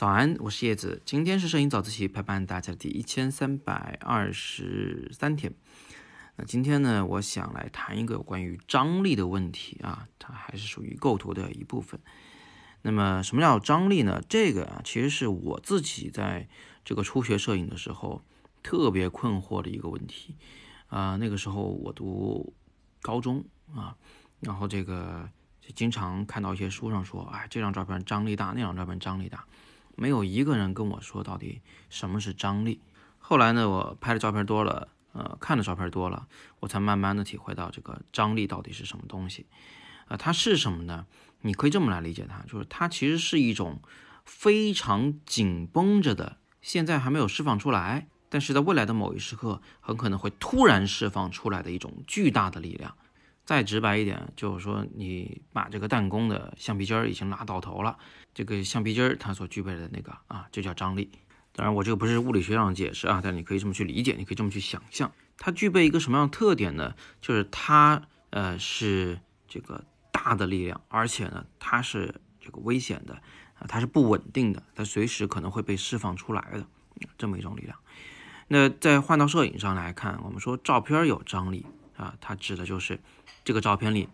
早安，我是叶子。今天是摄影早自习陪伴大家的第一千三百二十三天。那今天呢，我想来谈一个关于张力的问题啊，它还是属于构图的一部分。那么，什么叫张力呢？这个啊，其实是我自己在这个初学摄影的时候特别困惑的一个问题啊。那个时候我读高中啊，然后这个就经常看到一些书上说，哎，这张照片张力大，那张照片张力大。没有一个人跟我说到底什么是张力。后来呢，我拍的照片多了，呃，看的照片多了，我才慢慢的体会到这个张力到底是什么东西。呃，它是什么呢？你可以这么来理解它，就是它其实是一种非常紧绷着的，现在还没有释放出来，但是在未来的某一时刻很可能会突然释放出来的一种巨大的力量。再直白一点，就是说你把这个弹弓的橡皮筋儿已经拉到头了，这个橡皮筋儿它所具备的那个啊，就叫张力。当然，我这个不是物理学上的解释啊，但你可以这么去理解，你可以这么去想象。它具备一个什么样的特点呢？就是它呃是这个大的力量，而且呢它是这个危险的啊，它是不稳定的，它随时可能会被释放出来的这么一种力量。那再换到摄影上来看，我们说照片有张力啊，它指的就是。这个照片里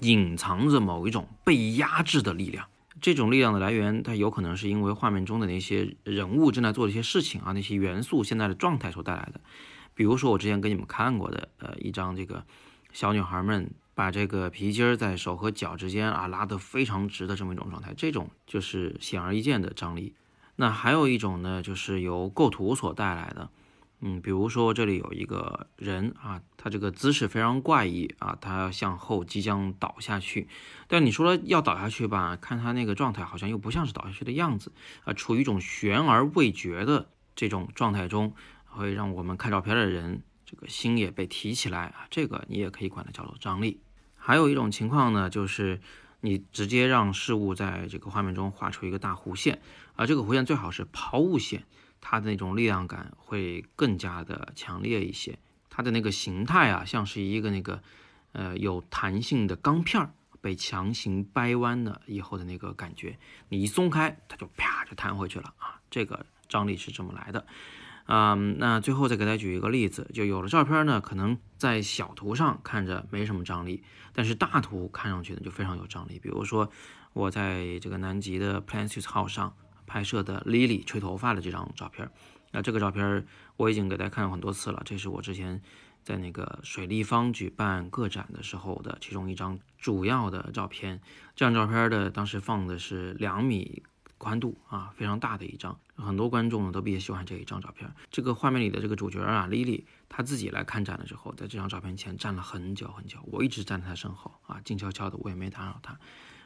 隐藏着某一种被压制的力量，这种力量的来源，它有可能是因为画面中的那些人物正在做的一些事情啊，那些元素现在的状态所带来的。比如说我之前给你们看过的，呃，一张这个小女孩们把这个皮筋在手和脚之间啊拉得非常直的这么一种状态，这种就是显而易见的张力。那还有一种呢，就是由构图所带来的。嗯，比如说这里有一个人啊，他这个姿势非常怪异啊，他向后即将倒下去，但你说要倒下去吧，看他那个状态好像又不像是倒下去的样子啊，处于一种悬而未决的这种状态中，会让我们看照片的人这个心也被提起来啊，这个你也可以管它叫做张力。还有一种情况呢，就是你直接让事物在这个画面中画出一个大弧线啊，这个弧线最好是抛物线。它的那种力量感会更加的强烈一些，它的那个形态啊，像是一个那个呃有弹性的钢片儿被强行掰弯了以后的那个感觉，你一松开，它就啪就弹回去了啊，这个张力是这么来的。嗯，那最后再给大家举一个例子，就有了照片呢，可能在小图上看着没什么张力，但是大图看上去呢就非常有张力。比如说我在这个南极的 Plansus 号上。拍摄的 Lily 吹头发的这张照片，那这个照片我已经给大家看过很多次了。这是我之前在那个水立方举办个展的时候的其中一张主要的照片。这张照片的当时放的是两米宽度啊，非常大的一张。很多观众呢都比较喜欢这一张照片。这个画面里的这个主角啊，Lily，她自己来看展的时候，在这张照片前站了很久很久，我一直站在她身后啊，静悄悄的，我也没打扰她，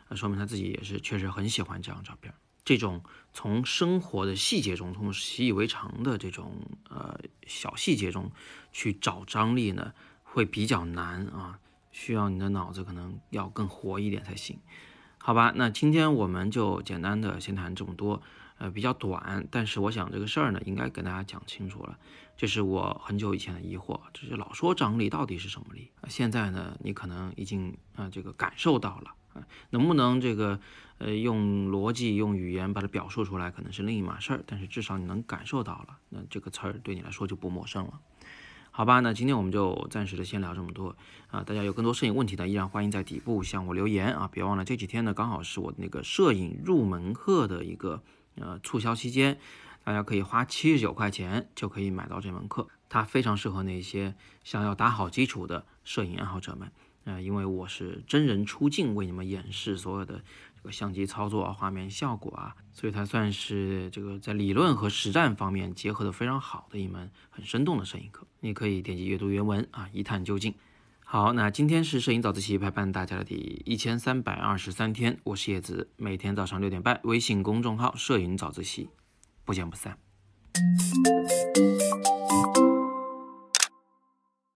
那说明她自己也是确实很喜欢这张照片。这种从生活的细节中，从习以为常的这种呃小细节中去找张力呢，会比较难啊，需要你的脑子可能要更活一点才行，好吧？那今天我们就简单的先谈这么多，呃，比较短，但是我想这个事儿呢，应该跟大家讲清楚了。这是我很久以前的疑惑，就是老说张力到底是什么力？现在呢，你可能已经啊这个感受到了。能不能这个呃用逻辑用语言把它表述出来，可能是另一码事儿。但是至少你能感受到了，那这个词儿对你来说就不陌生了，好吧？那今天我们就暂时的先聊这么多啊！大家有更多摄影问题呢，依然欢迎在底部向我留言啊！别忘了这几天呢，刚好是我那个摄影入门课的一个呃促销期间，大家可以花七十九块钱就可以买到这门课，它非常适合那些想要打好基础的摄影爱好者们。呃，因为我是真人出镜为你们演示所有的这个相机操作啊、画面效果啊，所以它算是这个在理论和实战方面结合的非常好的一门很生动的摄影课。你可以点击阅读原文啊，一探究竟。好，那今天是摄影早自习陪伴大家的第一千三百二十三天，我是叶子，每天早上六点半，微信公众号“摄影早自习”，不见不散。